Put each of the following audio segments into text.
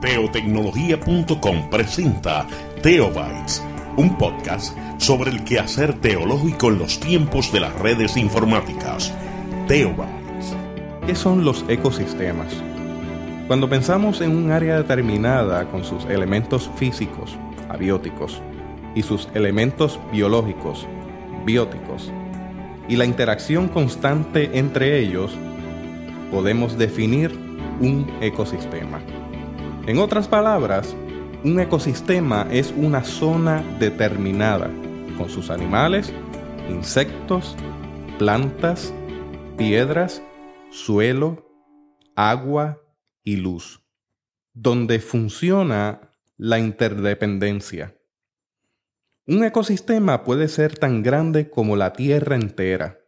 Teotecnología.com presenta Teobytes, un podcast sobre el quehacer teológico en los tiempos de las redes informáticas. Teobytes. ¿Qué son los ecosistemas? Cuando pensamos en un área determinada con sus elementos físicos, abióticos, y sus elementos biológicos, bióticos, y la interacción constante entre ellos, podemos definir un ecosistema. En otras palabras, un ecosistema es una zona determinada, con sus animales, insectos, plantas, piedras, suelo, agua y luz, donde funciona la interdependencia. Un ecosistema puede ser tan grande como la Tierra entera,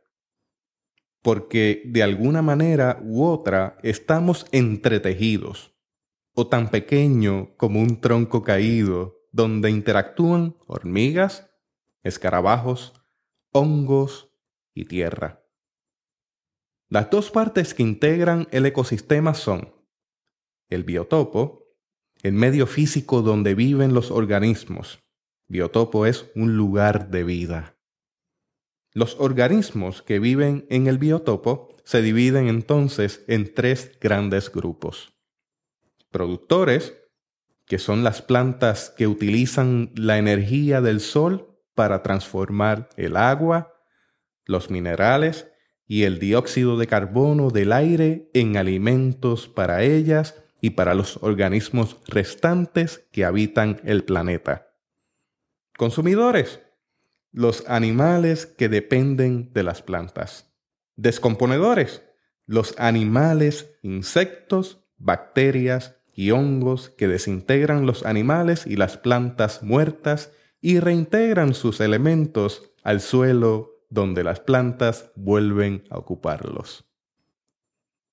porque de alguna manera u otra estamos entretejidos o tan pequeño como un tronco caído donde interactúan hormigas, escarabajos, hongos y tierra. Las dos partes que integran el ecosistema son el biotopo, el medio físico donde viven los organismos. Biotopo es un lugar de vida. Los organismos que viven en el biotopo se dividen entonces en tres grandes grupos productores, que son las plantas que utilizan la energía del sol para transformar el agua, los minerales y el dióxido de carbono del aire en alimentos para ellas y para los organismos restantes que habitan el planeta. Consumidores, los animales que dependen de las plantas. Descomponedores, los animales, insectos, bacterias y hongos que desintegran los animales y las plantas muertas y reintegran sus elementos al suelo donde las plantas vuelven a ocuparlos.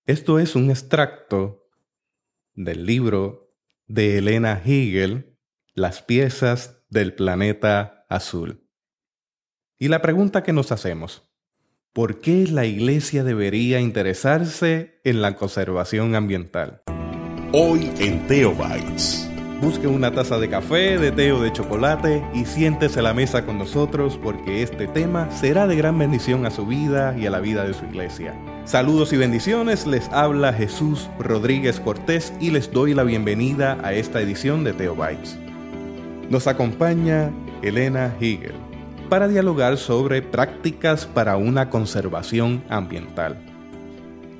Esto es un extracto del libro de Elena Hegel, Las piezas del planeta azul. Y la pregunta que nos hacemos, ¿por qué la Iglesia debería interesarse en la conservación ambiental? Hoy en Teobytes. Busque una taza de café, de té o de chocolate y siéntese a la mesa con nosotros porque este tema será de gran bendición a su vida y a la vida de su iglesia. Saludos y bendiciones, les habla Jesús Rodríguez Cortés y les doy la bienvenida a esta edición de Teobytes. Nos acompaña Elena Hegel para dialogar sobre prácticas para una conservación ambiental.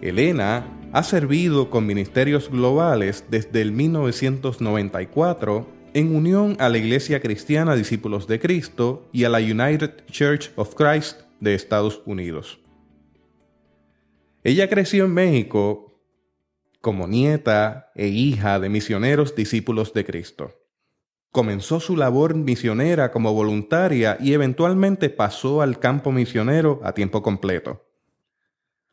Elena ha servido con ministerios globales desde el 1994 en unión a la Iglesia Cristiana Discípulos de Cristo y a la United Church of Christ de Estados Unidos. Ella creció en México como nieta e hija de misioneros discípulos de Cristo. Comenzó su labor misionera como voluntaria y eventualmente pasó al campo misionero a tiempo completo.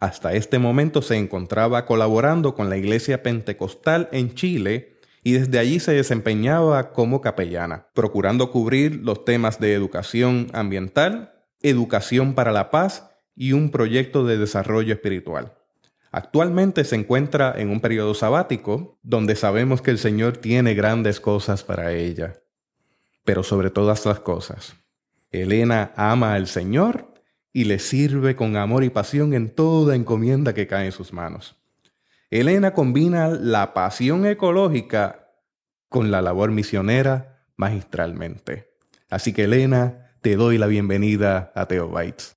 Hasta este momento se encontraba colaborando con la Iglesia Pentecostal en Chile y desde allí se desempeñaba como capellana, procurando cubrir los temas de educación ambiental, educación para la paz y un proyecto de desarrollo espiritual. Actualmente se encuentra en un periodo sabático donde sabemos que el Señor tiene grandes cosas para ella. Pero sobre todas las cosas, Elena ama al Señor y le sirve con amor y pasión en toda encomienda que cae en sus manos. Elena combina la pasión ecológica con la labor misionera magistralmente. Así que Elena, te doy la bienvenida a Teobytes.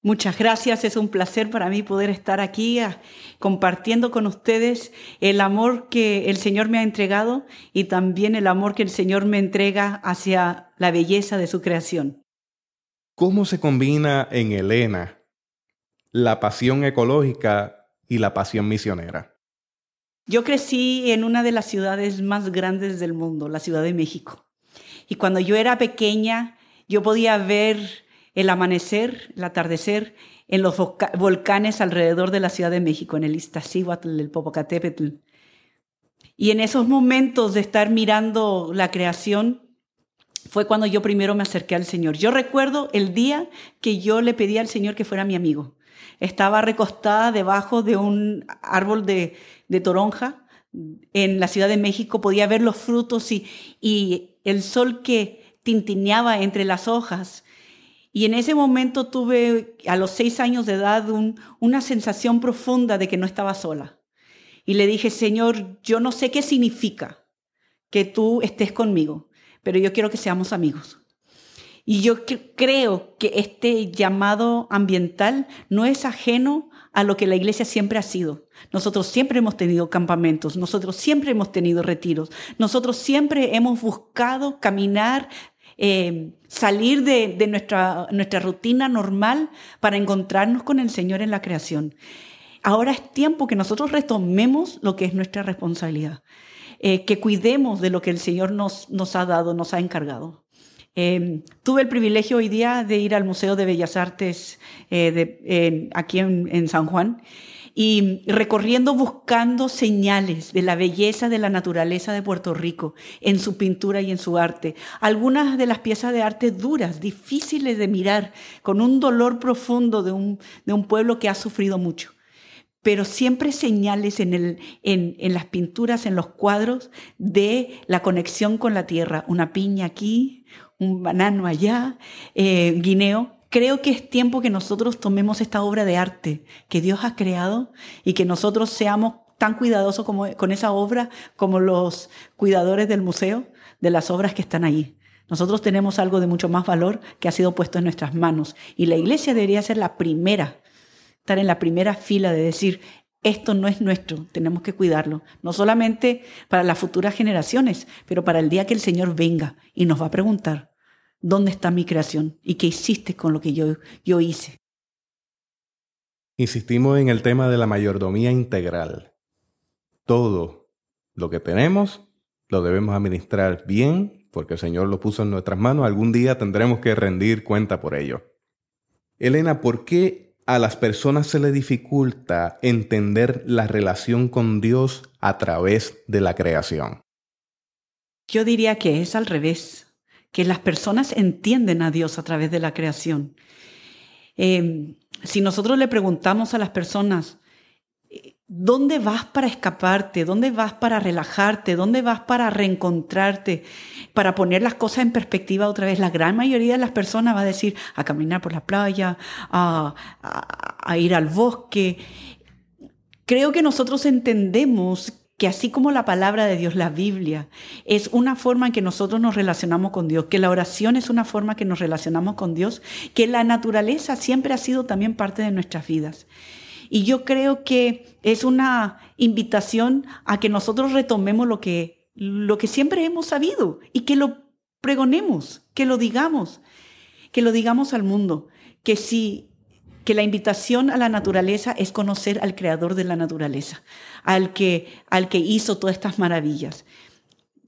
Muchas gracias, es un placer para mí poder estar aquí ah, compartiendo con ustedes el amor que el Señor me ha entregado y también el amor que el Señor me entrega hacia la belleza de su creación. ¿Cómo se combina en Elena la pasión ecológica y la pasión misionera? Yo crecí en una de las ciudades más grandes del mundo, la Ciudad de México. Y cuando yo era pequeña, yo podía ver el amanecer, el atardecer en los volcanes alrededor de la Ciudad de México, en el Iztaccíhuatl, el Popocatépetl. Y en esos momentos de estar mirando la creación, fue cuando yo primero me acerqué al Señor. Yo recuerdo el día que yo le pedí al Señor que fuera mi amigo. Estaba recostada debajo de un árbol de, toronja en la Ciudad de México, podía ver los frutos y, y el sol que tintineaba entre las hojas. Y en ese momento tuve, a los seis años de edad, una sensación profunda de que no estaba sola. Y le dije, Señor, yo no sé qué significa que tú estés conmigo, pero yo quiero que seamos amigos. Y yo creo que este llamado ambiental no es ajeno a lo que la iglesia siempre ha sido. Nosotros siempre hemos tenido campamentos, nosotros siempre hemos tenido retiros, nosotros siempre hemos buscado caminar, eh, salir de, nuestra, nuestra rutina normal para encontrarnos con el Señor en la creación. Ahora es tiempo que nosotros retomemos lo que es nuestra responsabilidad, eh, que cuidemos de lo que el Señor nos, nos ha dado, nos ha encargado. Em, tuve el privilegio hoy día de ir al Museo de Bellas Artes eh, aquí en, San Juan y recorriendo buscando señales de la belleza de la naturaleza de Puerto Rico en su pintura y en su arte. Algunas de las piezas de arte duras, difíciles de mirar, con un dolor profundo de un, de un pueblo que ha sufrido mucho pero siempre señales en, el, en, en, las pinturas, en los cuadros, de la conexión con la tierra. Una piña aquí, un banano allá, eh, guineo. Creo que es tiempo que nosotros tomemos esta obra de arte que Dios ha creado y que nosotros seamos tan cuidadosos con esa obra como los cuidadores del museo de las obras que están ahí. Nosotros tenemos algo de mucho más valor que ha sido puesto en nuestras manos y la iglesia debería ser la primera, estar en la primera fila de decir, esto no es nuestro, tenemos que cuidarlo, no solamente para las futuras generaciones, pero para el día que el Señor venga y nos va a preguntar, ¿dónde está mi creación? ¿Y qué hiciste con lo que yo, yo hice? Insistimos en el tema de la mayordomía integral. Todo lo que tenemos lo debemos administrar bien, porque el Señor lo puso en nuestras manos. Algún día tendremos que rendir cuenta por ello. Elena, ¿por qué a las personas se le dificulta entender la relación con Dios a través de la creación? Yo diría que es al revés, que las personas entienden a Dios a través de la creación. Eh, si nosotros le preguntamos a las personas, ¿Dónde vas para escaparte? ¿Dónde vas para relajarte? ¿Dónde vas para reencontrarte? Para poner las cosas en perspectiva otra vez. La gran mayoría de las personas va a decir a caminar por la playa, a, ir al bosque. Creo que nosotros entendemos que así como la palabra de Dios, la Biblia, es una forma en que nosotros nos relacionamos con Dios, que la oración es una forma en que nos relacionamos con Dios, que la naturaleza siempre ha sido también parte de nuestras vidas. Y yo creo que es una invitación a que nosotros retomemos lo que, lo que siempre hemos sabido y que lo pregonemos, que lo digamos, que lo digamos al mundo, que si que la invitación a la naturaleza es conocer al creador de la naturaleza, al que, al que hizo todas estas maravillas.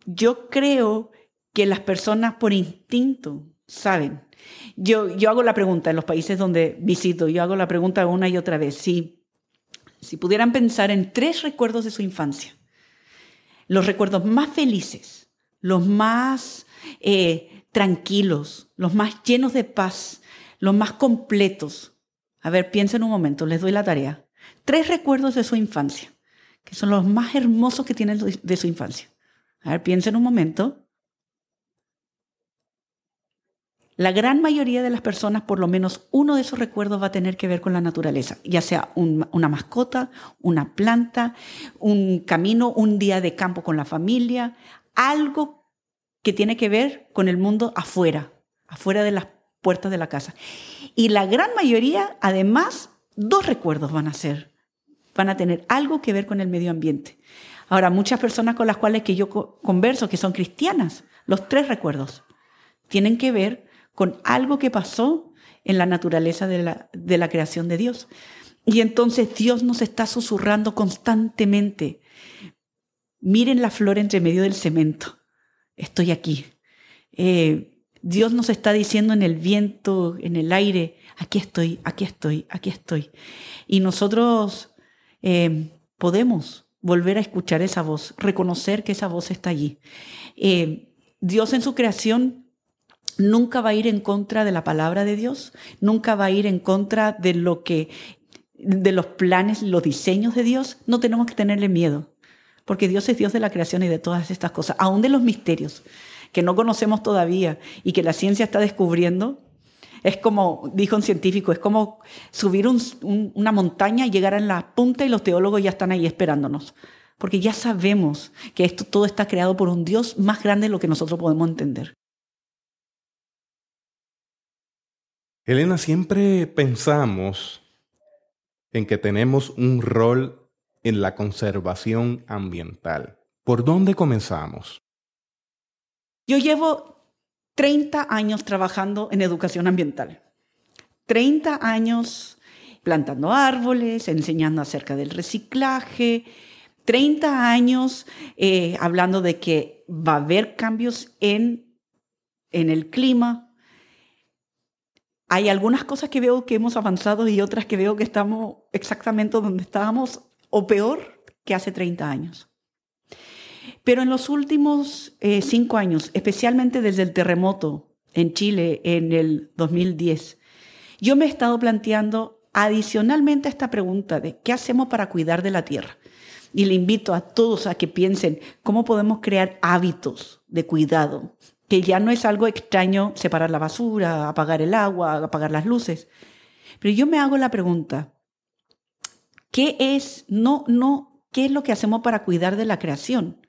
Yo creo que las personas por instinto saben yo, yo hago la pregunta en los países donde visito, yo hago la pregunta una y otra vez. Si, si pudieran pensar en tres recuerdos de su infancia, los recuerdos más felices, los más eh, tranquilos, los más llenos de paz, los más completos. A ver, piensen un momento, les doy la tarea. Tres recuerdos de su infancia, que son los más hermosos que tienen de su infancia. A ver, piensen un momento. La gran mayoría de las personas, por lo menos uno de esos recuerdos va a tener que ver con la naturaleza, ya sea una mascota, una planta, un camino, un día de campo con la familia, algo que tiene que ver con el mundo afuera, afuera de las puertas de la casa. Y la gran mayoría, además, dos recuerdos van a ser, van a tener algo que ver con el medio ambiente. Ahora, muchas personas con las cuales que yo converso, que son cristianas, los tres recuerdos tienen que ver con algo que pasó en la naturaleza de la, de la creación de Dios. Y entonces Dios nos está susurrando constantemente. Miren la flor entre medio del cemento. Estoy aquí. Eh, Dios nos está diciendo en el viento, en el aire, aquí estoy, aquí estoy, aquí estoy. Y nosotros eh, podemos volver a escuchar esa voz, reconocer que esa voz está allí. Eh, Dios en su creación nunca va a ir en contra de la palabra de Dios, nunca va a ir en contra de lo que de los planes, los diseños de Dios, no tenemos que tenerle miedo. porque Dios es Dios de la creación y de todas estas cosas, aún de los misterios que no conocemos todavía y que la ciencia está descubriendo. Es como, dijo un científico, es como subir una montaña y llegar a la punta y los teólogos ya están ahí esperándonos. Porque ya sabemos que esto todo está creado por un Dios más grande de lo que nosotros podemos entender. Elena, siempre pensamos en que tenemos un rol en la conservación ambiental. ¿Por dónde comenzamos? Yo llevo 30 años trabajando en educación ambiental. 30 años plantando árboles, enseñando acerca del reciclaje, 30 años eh, hablando de que va a haber cambios en, en el clima. Hay algunas cosas que veo que hemos avanzado y otras que veo que estamos exactamente donde estábamos o peor que hace 30 años. Pero en los últimos eh, cinco años, especialmente desde el terremoto en Chile en el 2010, yo me he estado planteando adicionalmente esta pregunta de qué hacemos para cuidar de la tierra. Y le invito a todos a que piensen cómo podemos crear hábitos de cuidado, que ya no es algo extraño separar la basura, apagar el agua, apagar las luces. Pero yo me hago la pregunta, ¿Qué es, no, no, qué es lo que hacemos para cuidar de la creación?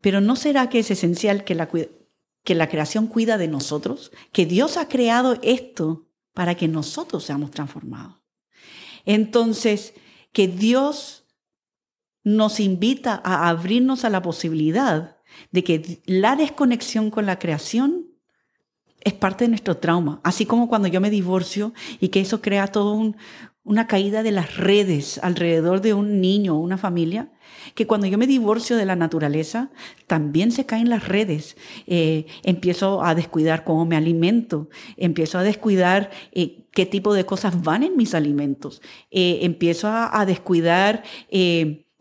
Pero ¿no será que es esencial que la, que la creación cuida de nosotros? Que Dios ha creado esto para que nosotros seamos transformados. Entonces, que Dios nos invita a abrirnos a la posibilidad de que la desconexión con la creación es parte de nuestro trauma, así como cuando yo me divorcio y que eso crea todo un, una caída de las redes alrededor de un niño o una familia, que cuando yo me divorcio de la naturaleza, también se caen las redes. Eh, empiezo a descuidar cómo me alimento, empiezo a descuidar eh, qué tipo de cosas van en mis alimentos, eh, empiezo a, descuidar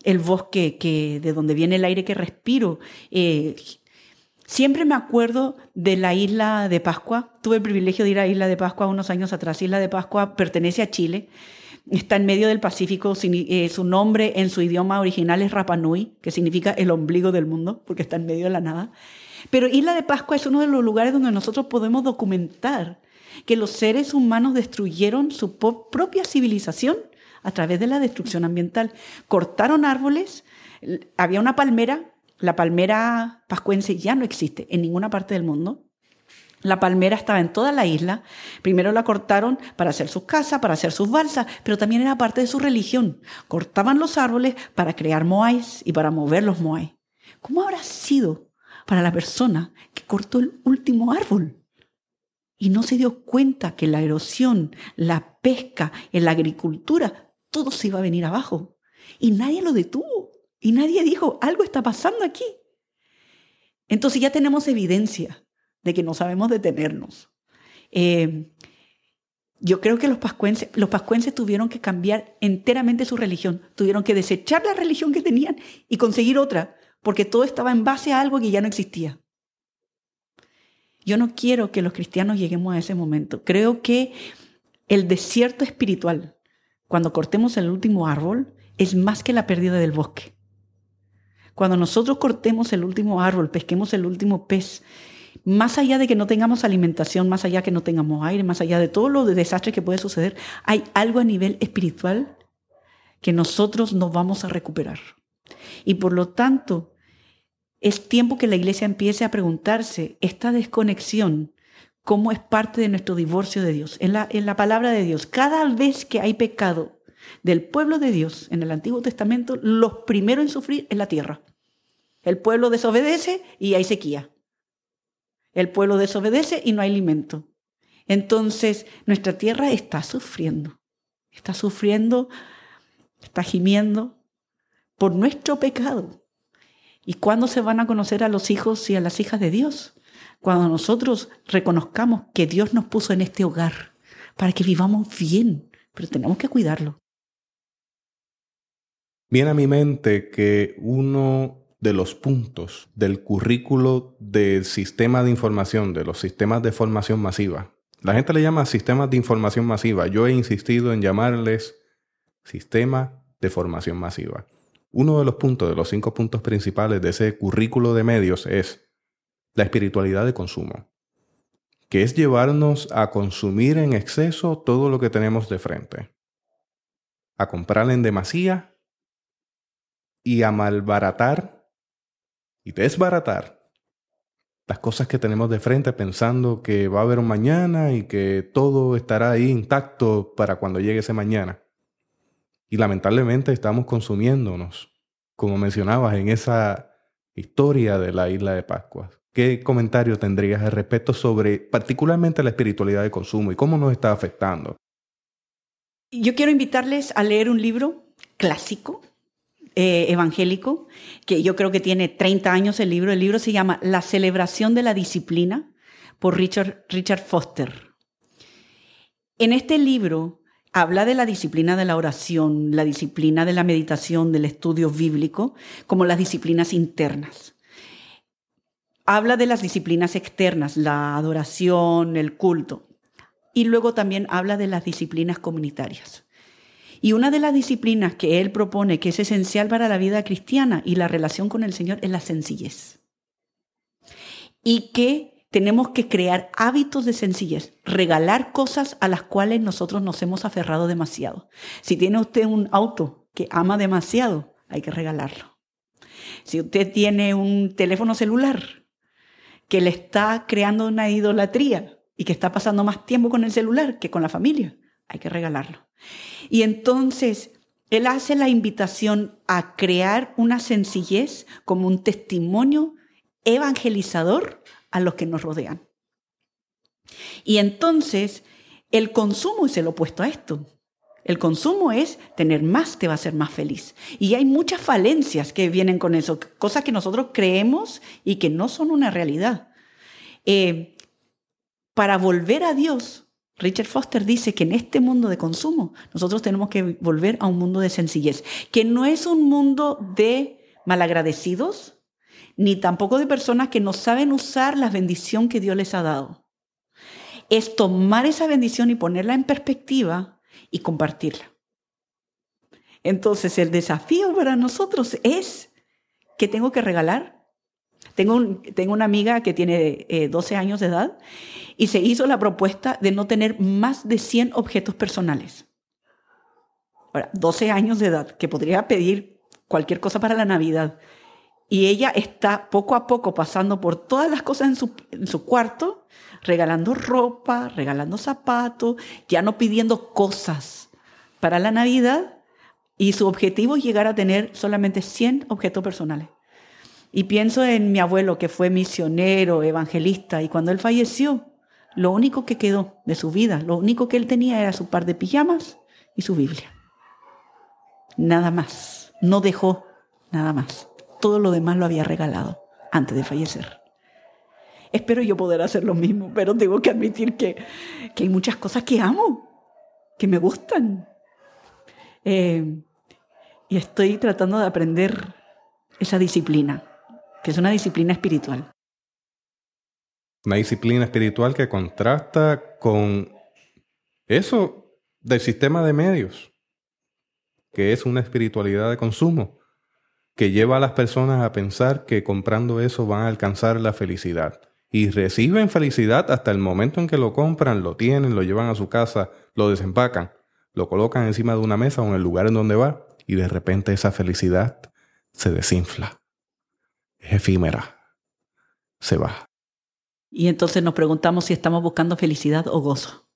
el bosque que, de donde viene el aire que respiro. Siempre me acuerdo de la isla de Pascua. Tuve el privilegio de ir a Isla de Pascua unos años atrás. Isla de Pascua pertenece a Chile. Está en medio del Pacífico. Eh, su nombre en su idioma original es Rapanui, que significa el ombligo del mundo, porque está en medio de la nada. Pero Isla de Pascua es uno de los lugares donde nosotros podemos documentar que los seres humanos destruyeron su propia civilización a través de la destrucción ambiental. Cortaron árboles, había una palmera la palmera pascuense ya no existe en ninguna parte del mundo. La palmera estaba en toda la isla. Primero la cortaron para hacer sus casas, para hacer sus balsas, pero también era parte de su religión. Cortaban los árboles para crear moais y para mover los moais. ¿Cómo habrá sido para la persona que cortó el último árbol? Y no se dio cuenta que la erosión, la pesca, en la agricultura, todo se iba a venir abajo. Y nadie lo detuvo. Y nadie dijo, algo está pasando aquí. Entonces ya tenemos evidencia de que no sabemos detenernos. Eh, yo creo que los pascuenses, los pascuenses tuvieron que cambiar enteramente su religión, tuvieron que desechar la religión que tenían y conseguir otra, porque todo estaba en base a algo que ya no existía. Yo no quiero que los cristianos lleguemos a ese momento. Creo que el desierto espiritual, cuando cortemos el último árbol, es más que la pérdida del bosque. Cuando nosotros cortemos el último árbol, pesquemos el último pez, más allá de que no tengamos alimentación, más allá de que no tengamos aire, más allá de todo lo de desastre que puede suceder, hay algo a nivel espiritual que nosotros nos vamos a recuperar. Y por lo tanto, es tiempo que la iglesia empiece a preguntarse esta desconexión, cómo es parte de nuestro divorcio de Dios. En la, en la palabra de Dios, cada vez que hay pecado, del pueblo de Dios en el Antiguo Testamento, los primeros en sufrir es la tierra. El pueblo desobedece y hay sequía. El pueblo desobedece y no hay alimento. Entonces, nuestra tierra está sufriendo. Está sufriendo, está gimiendo por nuestro pecado. ¿Y cuándo se van a conocer a los hijos y a las hijas de Dios? Cuando nosotros reconozcamos que Dios nos puso en este hogar para que vivamos bien, pero tenemos que cuidarlo. Viene a mi mente que uno de los puntos del currículo del sistema de información, de los sistemas de formación masiva, la gente le llama sistemas de información masiva. Yo he insistido en llamarles sistema de formación masiva. uno de los puntos, de los cinco puntos principales de ese currículo de medios es la espiritualidad de consumo, que es llevarnos a consumir en exceso todo lo que tenemos de frente, a comprar en demasía y a malbaratar y desbaratar las cosas que tenemos de frente pensando que va a haber un mañana y que todo estará ahí intacto para cuando llegue ese mañana. Y lamentablemente estamos consumiéndonos, como mencionabas en esa historia de la isla de Pascua. ¿Qué comentario tendrías al respecto sobre particularmente la espiritualidad de consumo y cómo nos está afectando? Yo quiero invitarles a leer un libro clásico eh, evangélico, que yo creo que tiene 30 años el libro. El libro se llama La celebración de la disciplina por Richard, Richard Foster. En este libro habla de la disciplina de la oración, la disciplina de la meditación, del estudio bíblico, como las disciplinas internas. Habla de las disciplinas externas, la adoración, el culto. Y luego también habla de las disciplinas comunitarias. Y una de las disciplinas que él propone que es esencial para la vida cristiana y la relación con el Señor es la sencillez. Y que tenemos que crear hábitos de sencillez, regalar cosas a las cuales nosotros nos hemos aferrado demasiado. Si tiene usted un auto que ama demasiado, hay que regalarlo. Si usted tiene un teléfono celular que le está creando una idolatría y que está pasando más tiempo con el celular que con la familia, hay que regalarlo. Y entonces él hace la invitación a crear una sencillez como un testimonio evangelizador a los que nos rodean. Y entonces el consumo es el opuesto a esto. El consumo es tener más te va a hacer más feliz. Y hay muchas falencias que vienen con eso, cosas que nosotros creemos y que no son una realidad. Eh, para volver a Dios Richard Foster dice que en este mundo de consumo nosotros tenemos que volver a un mundo de sencillez, que no es un mundo de malagradecidos, ni tampoco de personas que no saben usar la bendición que Dios les ha dado. Es tomar esa bendición y ponerla en perspectiva y compartirla. Entonces el desafío para nosotros es que tengo que regalar tengo, tengo una amiga que tiene 12 eh, años de edad y se hizo la propuesta de no tener más de 100 objetos personales. Ahora, 12 años de edad, que podría pedir cualquier cosa para la Navidad. Y ella está poco a poco pasando por todas las cosas en su, en su cuarto, regalando ropa, regalando zapatos, ya no pidiendo cosas para la Navidad. Y su objetivo es llegar a tener solamente 100 objetos personales. Y pienso en mi abuelo que fue misionero, evangelista, y cuando él falleció, lo único que quedó de su vida, lo único que él tenía era su par de pijamas y su Biblia. Nada más. No dejó nada más. Todo lo demás lo había regalado antes de fallecer. Espero yo poder hacer lo mismo, pero tengo que admitir que, hay muchas cosas que amo, que me gustan. Eh, y estoy tratando de aprender esa disciplina que es una disciplina espiritual. Una disciplina espiritual que contrasta con eso del sistema de medios, que es una espiritualidad de consumo, que lleva a las personas a pensar que comprando eso van a alcanzar la felicidad. Y reciben felicidad hasta el momento en que lo compran, lo tienen, lo llevan a su casa, lo desempacan, lo colocan encima de una mesa o en el lugar en donde va, y de repente esa felicidad se desinfla es efímera, se va. Y entonces nos preguntamos si estamos buscando felicidad o gozo.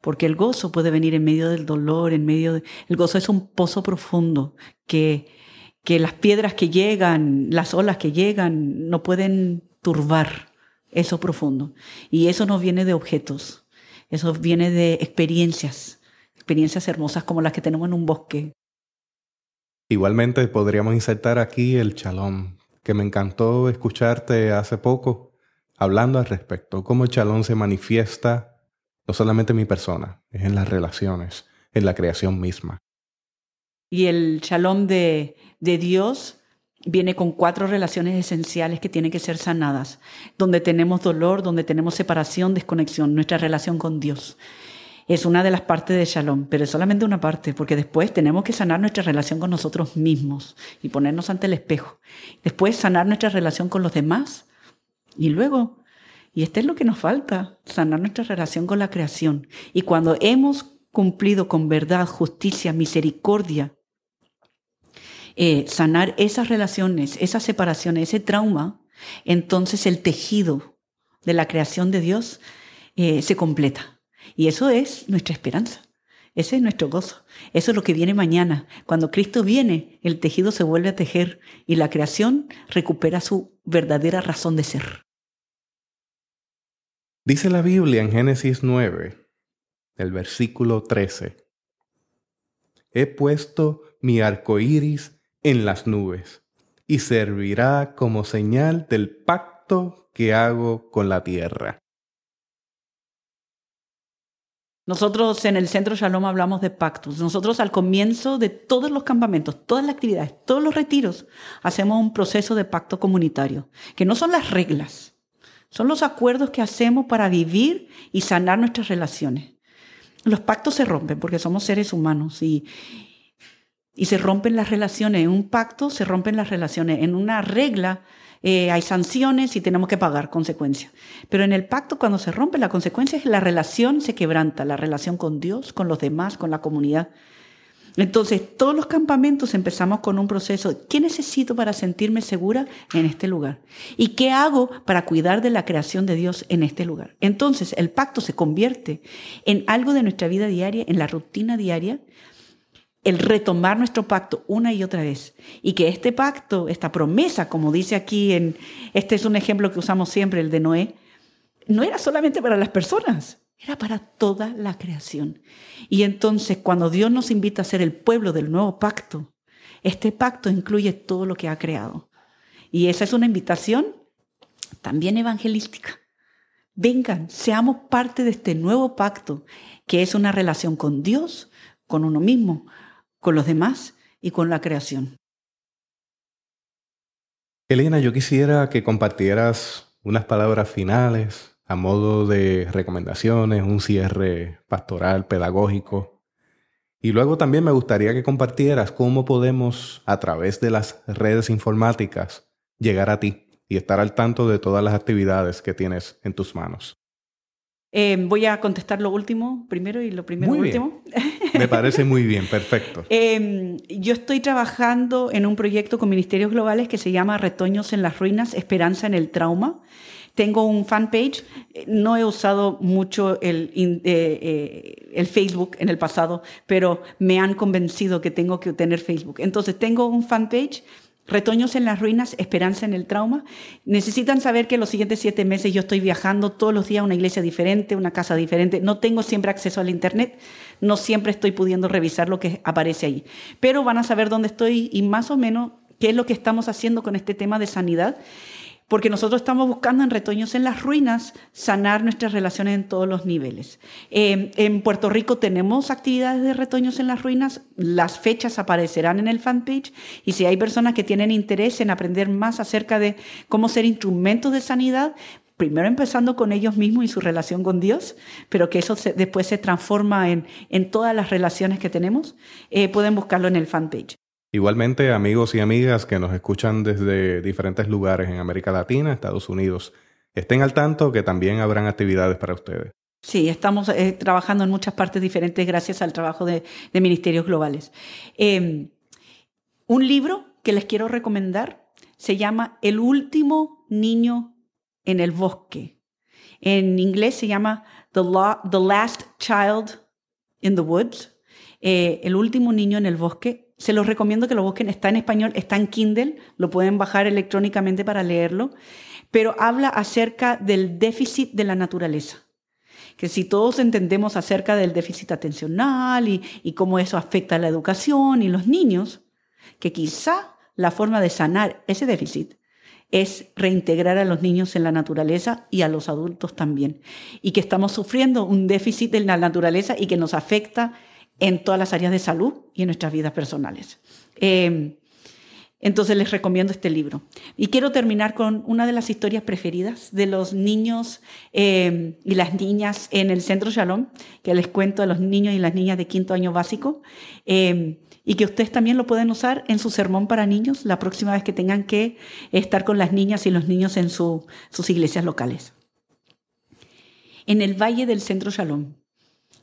Porque el gozo puede venir en medio del dolor, en medio de... El gozo es un pozo profundo que, que las piedras que llegan, las olas que llegan, no pueden turbar eso profundo. Y eso no viene de objetos, eso viene de experiencias, experiencias hermosas como las que tenemos en un bosque. Igualmente podríamos insertar aquí el chalón, que me encantó escucharte hace poco hablando al respecto, cómo el chalón se manifiesta no solamente en mi persona, es en las relaciones, en la creación misma. Y el shalom de, de Dios viene con cuatro relaciones esenciales que tienen que ser sanadas, donde tenemos dolor, donde tenemos separación, desconexión, nuestra relación con Dios. es una de las partes de Shalom, pero es solamente una parte, porque después tenemos que sanar nuestra relación con nosotros mismos y ponernos ante el espejo. Después sanar nuestra relación con los demás y luego, y este es lo que nos falta, sanar nuestra relación con la creación. Y cuando hemos cumplido con verdad, justicia, misericordia, eh, sanar esas relaciones, esas separaciones, ese trauma, entonces el tejido de la creación de Dios eh, se completa. Y eso es nuestra esperanza. Ese es nuestro gozo. Eso es lo que viene mañana. Cuando Cristo viene, el tejido se vuelve a tejer y la creación recupera su verdadera razón de ser. Dice la Biblia en Génesis 9, el versículo 13. He puesto mi arco iris en las nubes y servirá como señal del pacto que hago con la tierra. Nosotros en el Centro Shalom hablamos de pactos. Nosotros al comienzo de todos los campamentos, todas las actividades, todos los retiros, hacemos un proceso de pacto comunitario, que no son las reglas, son los acuerdos que hacemos para vivir y sanar nuestras relaciones. Los pactos se rompen porque somos seres humanos y, y se rompen las relaciones. En un pacto se rompen las relaciones. En una regla eh, hay sanciones y tenemos que pagar consecuencias. Pero en el pacto, cuando se rompe, la consecuencia es que la relación se quebranta, la relación con Dios, con los demás, con la comunidad. Entonces, todos los campamentos empezamos con un proceso. ¿Qué necesito para sentirme segura en este lugar? ¿Y qué hago para cuidar de la creación de Dios en este lugar? Entonces, el pacto se convierte en algo de nuestra vida diaria, en la rutina diaria, el retomar nuestro pacto una y otra vez. Y que este pacto, esta promesa, como dice aquí en, este es un ejemplo que usamos siempre, el de Noé, no era solamente para las personas, era para toda la creación. Y entonces cuando Dios nos invita a ser el pueblo del nuevo pacto, este pacto incluye todo lo que ha creado. Y esa es una invitación también evangelística. Vengan, seamos parte de este nuevo pacto, que es una relación con Dios, con uno mismo, con los demás y con la creación. Elena, yo quisiera que compartieras unas palabras finales a modo de recomendaciones, un cierre pastoral, pedagógico. Y luego también me gustaría que compartieras cómo podemos, a través de las redes informáticas, llegar a ti y estar al tanto de todas las actividades que tienes en tus manos. Eh, voy a contestar lo último primero y lo primero último. Me parece muy bien, perfecto. Eh, yo estoy trabajando en un proyecto con Ministerios Globales que se llama Retoños en las Ruinas, Esperanza en el Trauma. Tengo un fanpage. No he usado mucho el, eh, el Facebook en el pasado, pero me han convencido que tengo que tener Facebook. Entonces tengo un fanpage Retoños en las ruinas, esperanza en el trauma. Necesitan saber que los siguientes siete meses yo estoy viajando todos los días a una iglesia diferente, una casa diferente. No tengo siempre acceso al Internet, no siempre estoy pudiendo revisar lo que aparece ahí. Pero van a saber dónde estoy y más o menos qué es lo que estamos haciendo con este tema de sanidad porque nosotros estamos buscando en Retoños en las Ruinas sanar nuestras relaciones en todos los niveles. Em, en Puerto Rico tenemos actividades de Retoños en las Ruinas, las fechas aparecerán en el fanpage y si hay personas que tienen interés en aprender más acerca de cómo ser instrumentos de sanidad, primero empezando con ellos mismos y su relación con Dios, pero que eso después se transforma en, en todas las relaciones que tenemos, eh, pueden buscarlo en el fanpage. Igualmente, amigos y amigas que nos escuchan desde diferentes lugares en América Latina, Estados Unidos, estén al tanto que también habrán actividades para ustedes. Sí, estamos eh, trabajando en muchas partes diferentes gracias al trabajo de, ministerios globales. Em, un libro que les quiero recomendar se llama El último niño en el bosque. En inglés se llama The, Last Child in the Woods, eh, El último niño en el bosque se los recomiendo que lo busquen, está en español, está en Kindle, lo pueden bajar electrónicamente para leerlo, pero habla acerca del déficit de la naturaleza. Que si todos entendemos acerca del déficit atencional y, cómo eso afecta a la educación y los niños, que quizá la forma de sanar ese déficit es reintegrar a los niños en la naturaleza y a los adultos también. Y que estamos sufriendo un déficit de la naturaleza y que nos afecta en todas las áreas de salud y en nuestras vidas personales. Eh, Entonces les recomiendo este libro. Y quiero terminar con una de las historias preferidas de los niños eh, y las niñas en el Centro Shalom, que les cuento a los niños y las niñas de quinto año básico, eh, y que ustedes también lo pueden usar en su sermón para niños la próxima vez que tengan que estar con las niñas y los niños en sus iglesias locales. En el Valle del Centro Shalom,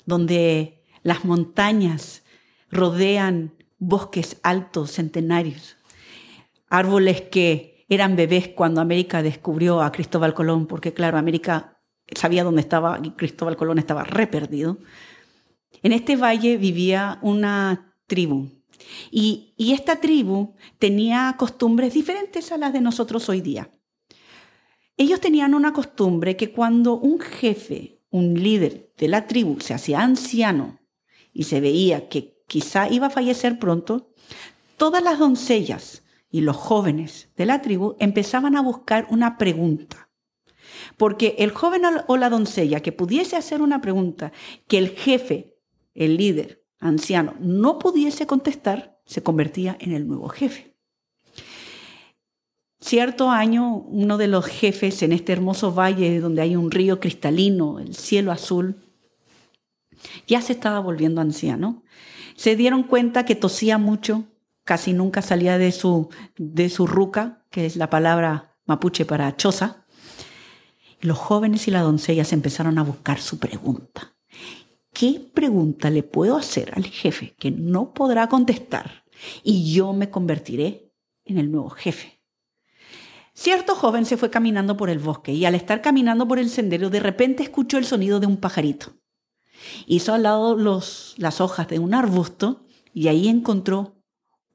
donde las montañas rodean bosques altos, centenarios, árboles que eran bebés cuando América descubrió a Cristóbal Colón, porque claro, América sabía dónde estaba y Cristóbal Colón estaba re perdido. En este valle vivía una tribu y, y esta tribu tenía costumbres diferentes a las de nosotros hoy día. Ellos tenían una costumbre que cuando un jefe, un líder de la tribu se hacía anciano y se veía que quizá iba a fallecer pronto, todas las doncellas y los jóvenes de la tribu empezaban a buscar una pregunta. Porque el joven o la doncella que pudiese hacer una pregunta que el jefe, el líder, anciano, no pudiese contestar, se convertía en el nuevo jefe. Cierto año, uno de los jefes en este hermoso valle donde hay un río cristalino, el cielo azul, ya se estaba volviendo anciano. Se dieron cuenta que tosía mucho, casi nunca salía de su, de su ruca, que es la palabra mapuche para choza. Los jóvenes y las doncellas empezaron a buscar su pregunta. ¿Qué pregunta le puedo hacer al jefe que no podrá contestar y yo me convertiré en el nuevo jefe? Cierto joven se fue caminando por el bosque y al estar caminando por el sendero de repente escuchó el sonido de un pajarito. Hizo al lado los, las hojas de un arbusto y ahí encontró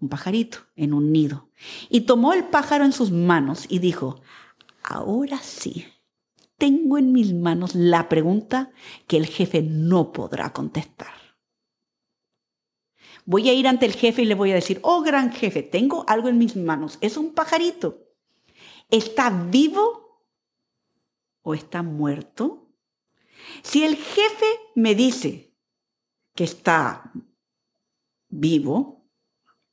un pajarito en un nido, y tomó el pájaro en sus manos y dijo, ahora sí, tengo en mis manos la pregunta que el jefe no podrá contestar. Voy a ir ante el jefe y le voy a decir, oh gran jefe, tengo algo en mis manos, es un pajarito. ¿Está vivo o está muerto? Si el jefe me dice que está vivo,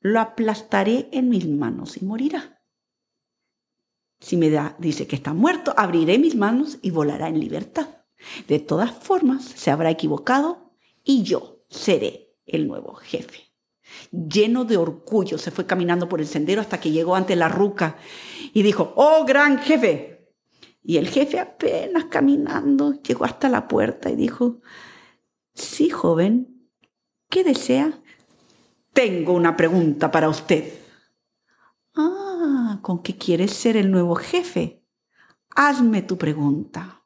lo aplastaré en mis manos y morirá. Si me da, dice que está muerto, abriré mis manos y volará en libertad. De todas formas, se habrá equivocado y yo seré el nuevo jefe. Lleno de orgullo, se fue caminando por el sendero hasta que llegó ante la ruca y dijo, oh gran jefe. Y el jefe apenas caminando llegó hasta la puerta y dijo, sí, joven, ¿qué desea? Tengo una pregunta para usted. Ah, ¿con qué quieres ser el nuevo jefe? Hazme tu pregunta.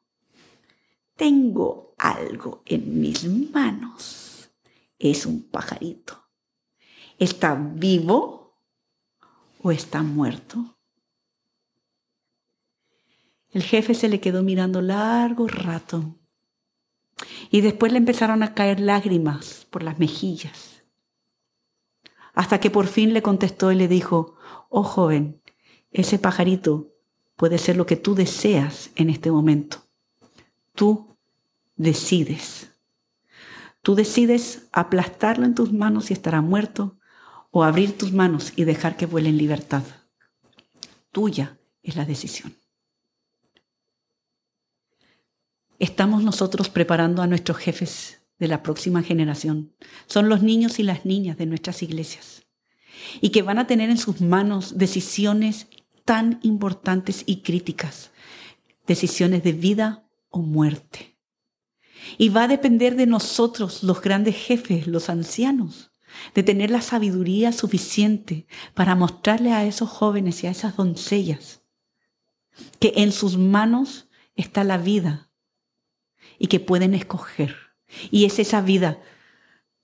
Tengo algo en mis manos. Es un pajarito. ¿Está vivo o está muerto? El jefe se le quedó mirando largo rato y después le empezaron a caer lágrimas por las mejillas hasta que por fin le contestó y le dijo, oh joven, ese pajarito puede ser lo que tú deseas en este momento. Tú decides. Tú decides aplastarlo en tus manos y estará muerto o abrir tus manos y dejar que vuele en libertad. Tuya es la decisión. Estamos nosotros preparando a nuestros jefes de la próxima generación. Son los niños y las niñas de nuestras iglesias. Y que van a tener en sus manos decisiones tan importantes y críticas. Decisiones de vida o muerte. Y va a depender de nosotros, los grandes jefes, los ancianos, de tener la sabiduría suficiente para mostrarle a esos jóvenes y a esas doncellas que en sus manos está la vida y que pueden escoger y es esa vida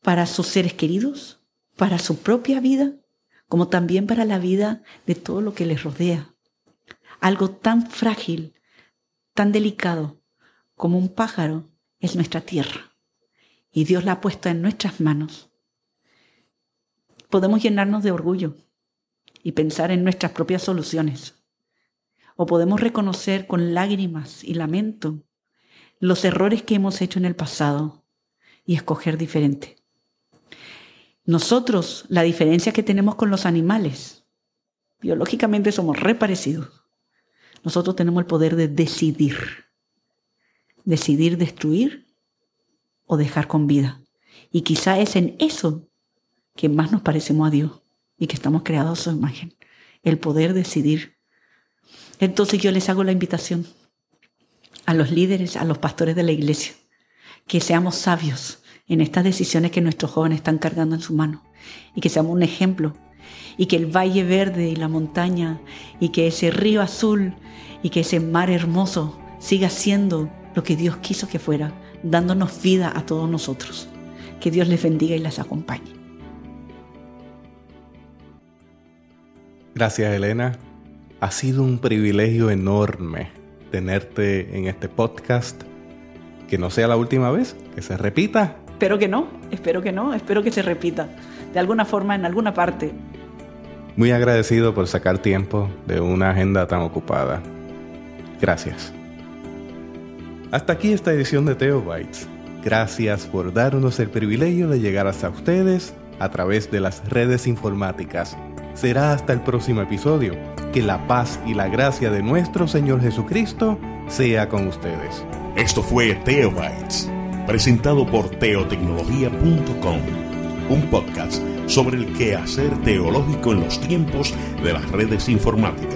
para sus seres queridos, para su propia vida, como también para la vida de todo lo que les rodea. Algo tan frágil, tan delicado como un pájaro es nuestra tierra. Y Dios la ha puesto en nuestras manos. Podemos llenarnos de orgullo y pensar en nuestras propias soluciones. O podemos reconocer con lágrimas y lamento los errores que hemos hecho en el pasado y escoger diferente. Nosotros, la diferencia que tenemos con los animales, biológicamente somos reparecidos, nosotros tenemos el poder de decidir. Decidir destruir o dejar con vida. Y quizá es en eso que más nos parecemos a Dios y que estamos creados a su imagen. El poder decidir. Entonces yo les hago la invitación a los líderes, a los pastores de la iglesia, que seamos sabios en estas decisiones que nuestros jóvenes están cargando en su mano y que seamos un ejemplo y que el valle verde y la montaña y que ese río azul y que ese mar hermoso siga siendo lo que Dios quiso que fuera, dándonos vida a todos nosotros. Que Dios les bendiga y les acompañe. Gracias Elena. Ha sido un privilegio enorme tenerte en este podcast. Que no sea la última vez, que se repita. Espero que no, espero que no, espero que se repita. De alguna forma, en alguna parte. Muy agradecido por sacar tiempo de una agenda tan ocupada. Gracias. Hasta aquí esta edición de Teobytes. Gracias por darnos el privilegio de llegar hasta ustedes a través de las redes informáticas. Será hasta el próximo episodio. Que la paz y la gracia de nuestro Señor Jesucristo sea con ustedes. Esto fue Teobytes, presentado por teotecnología.com, un podcast sobre el quehacer teológico en los tiempos de las redes informáticas.